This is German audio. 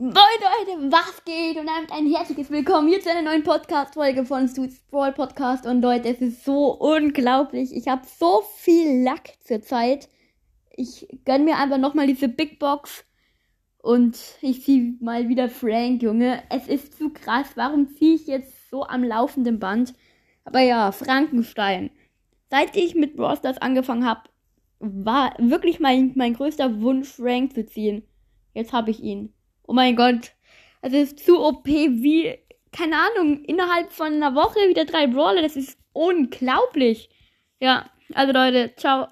Moin Leute, was geht? Und damit ein herzliches Willkommen hier zu einer neuen Podcast-Folge von Suits Brawl Podcast. Und Leute, es ist so unglaublich. Ich habe so viel Lack zurzeit. Ich gönn mir einfach nochmal diese Big Box. Und ich ziehe mal wieder Frank, Junge. Es ist zu krass. Warum ziehe ich jetzt so am laufenden Band? Aber ja, Frankenstein. Seit ich mit Brawl Stars angefangen habe, war wirklich mein, mein größter Wunsch, Frank zu ziehen. Jetzt habe ich ihn. Oh mein Gott. Es ist zu OP wie, keine Ahnung, innerhalb von einer Woche wieder drei Brawler. Das ist unglaublich. Ja, also Leute, ciao.